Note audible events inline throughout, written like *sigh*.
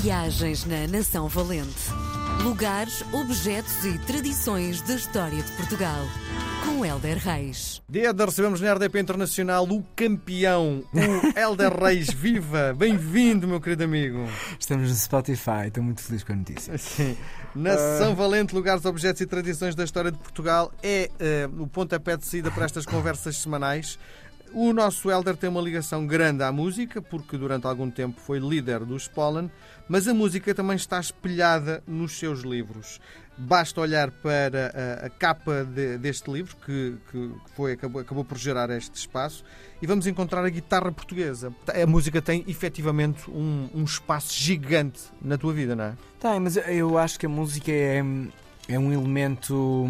Viagens na Nação Valente. Lugares, objetos e tradições da história de Portugal. Com Helder Reis. Dia de recebemos na RDP Internacional o campeão, o *laughs* Helder Reis. Viva! Bem-vindo, meu querido amigo. Estamos no Spotify, estou muito feliz com a notícia. Sim. Nação Valente, lugares, objetos e tradições da história de Portugal é uh, o pontapé de saída para estas conversas semanais. O nosso Helder tem uma ligação grande à música, porque durante algum tempo foi líder dos Pollen, mas a música também está espelhada nos seus livros. Basta olhar para a, a capa de, deste livro, que, que foi, acabou, acabou por gerar este espaço, e vamos encontrar a guitarra portuguesa. A música tem efetivamente um, um espaço gigante na tua vida, não é? Tem, mas eu acho que a música é, é um elemento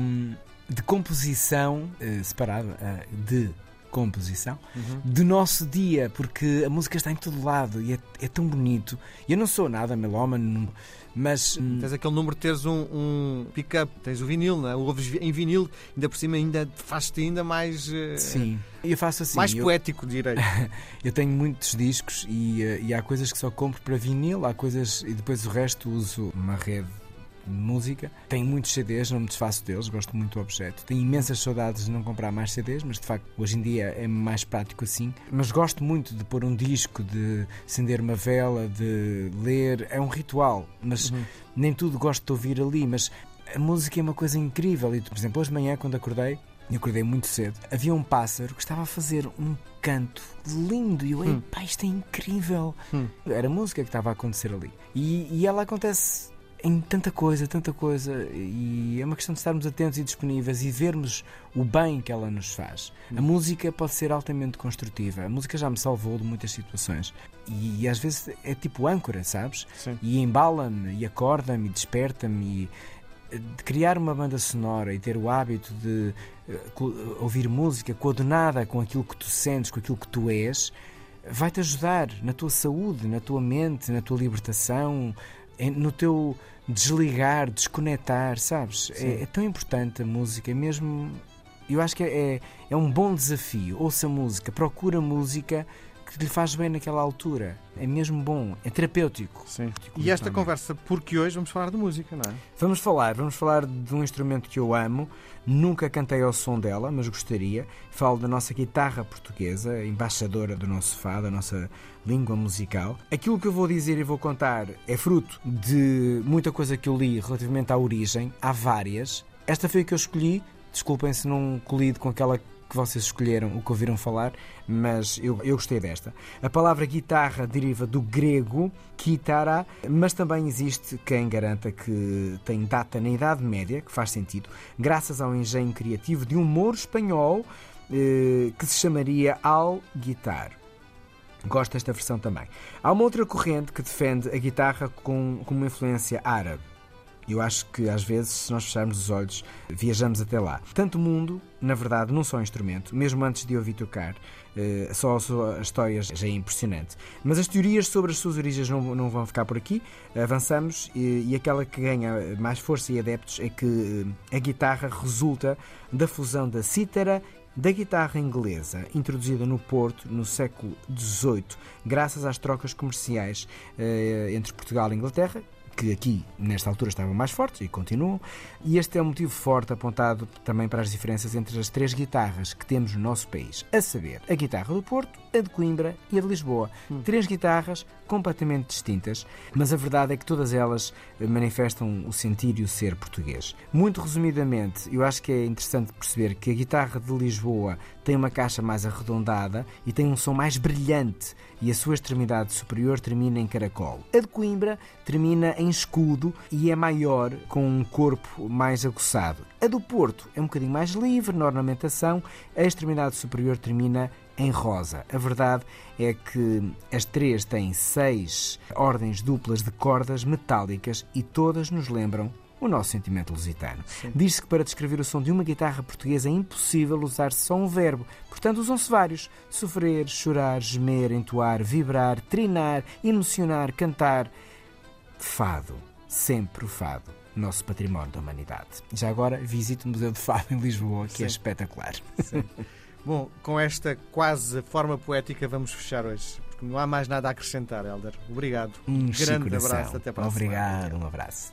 de composição uh, separado uh, de composição uhum. do nosso dia, porque a música está em todo lado e é, é tão bonito. Eu não sou nada melómano, mas. Hum, tens aquele número de teres um, um pick-up, tens o vinil, não é? ouves em vinil, ainda por cima ainda faz-te ainda mais. Uh, Sim, eu faço assim. Mais eu, poético, direi. *laughs* eu tenho muitos discos e, uh, e há coisas que só compro para vinil, há coisas. e depois o resto uso uma rede música. Tenho muitos CDs, não me desfaço deles, gosto muito do objeto. Tenho imensas saudades de não comprar mais CDs, mas de facto hoje em dia é mais prático assim. Mas gosto muito de pôr um disco, de acender uma vela, de ler. É um ritual, mas uhum. nem tudo gosto de ouvir ali. Mas a música é uma coisa incrível. E, por exemplo, hoje de manhã, quando acordei, eu acordei muito cedo, havia um pássaro que estava a fazer um canto lindo e eu, hum. pá, isto é incrível. Hum. Era a música que estava a acontecer ali. E, e ela acontece em tanta coisa, tanta coisa, e é uma questão de estarmos atentos e disponíveis e vermos o bem que ela nos faz. A música pode ser altamente construtiva. A música já me salvou de muitas situações. E, e às vezes é tipo âncora, sabes? Sim. E embala-me, e acorda-me, e desperta-me. E, eh, de criar uma banda sonora e ter o hábito de uh, ouvir música coordenada com aquilo que tu sentes, com aquilo que tu és, vai-te ajudar na tua saúde, na tua mente, na tua libertação, no teu desligar, desconectar, sabes? É, é, tão importante a música, é mesmo. Eu acho que é, é, é um bom desafio. Ouça música, procura música que lhe faz bem naquela altura. É mesmo bom, é terapêutico. Sim. E esta conversa, porque hoje vamos falar de música, não é? Vamos falar, vamos falar de um instrumento que eu amo. Nunca cantei ao som dela, mas gostaria. Falo da nossa guitarra portuguesa, embaixadora do nosso fado, da nossa língua musical. Aquilo que eu vou dizer e vou contar é fruto de muita coisa que eu li relativamente à origem. Há várias. Esta foi a que eu escolhi. Desculpem se não colido com aquela que vocês escolheram, o que ouviram falar, mas eu, eu gostei desta. A palavra guitarra deriva do grego kitara, mas também existe quem garanta que tem data na Idade Média, que faz sentido, graças ao engenho criativo de um moro espanhol eh, que se chamaria al-guitar. Gosto desta versão também. Há uma outra corrente que defende a guitarra com, com uma influência árabe. Eu acho que às vezes, se nós fecharmos os olhos, viajamos até lá. Tanto o mundo, na verdade, não só um instrumento, mesmo antes de ouvir tocar, eh, só a sua história já é impressionante. Mas as teorias sobre as suas origens não, não vão ficar por aqui. Avançamos e, e aquela que ganha mais força e adeptos é que eh, a guitarra resulta da fusão da cítara da guitarra inglesa, introduzida no Porto no século XVIII, graças às trocas comerciais eh, entre Portugal e Inglaterra, que aqui, nesta altura, estavam mais fortes e continuam, e este é um motivo forte apontado também para as diferenças entre as três guitarras que temos no nosso país, a saber, a guitarra do Porto, a de Coimbra e a de Lisboa. Hum. Três guitarras completamente distintas, mas a verdade é que todas elas eh, manifestam o sentir e o ser português. Muito resumidamente, eu acho que é interessante perceber que a guitarra de Lisboa tem uma caixa mais arredondada e tem um som mais brilhante e a sua extremidade superior termina em caracol. A de Coimbra termina em escudo e é maior, com um corpo mais aguçado. A do Porto é um bocadinho mais livre na ornamentação, a extremidade superior termina em rosa. A verdade é que as três têm seis ordens duplas de cordas metálicas e todas nos lembram o nosso sentimento lusitano. Diz-se que para descrever o som de uma guitarra portuguesa é impossível usar só um verbo, portanto usam-se vários: sofrer, chorar, gemer, entoar, vibrar, trinar, emocionar, cantar. Fado, sempre o fado, nosso património da humanidade. Já agora visite o Museu de Fado em Lisboa, que é Sim. é espetacular. Sim. Bom, com esta quase forma poética vamos fechar hoje. porque não há mais nada a acrescentar, Helder. Obrigado. Um grande abraço. Até para a Obrigado, semana. um abraço.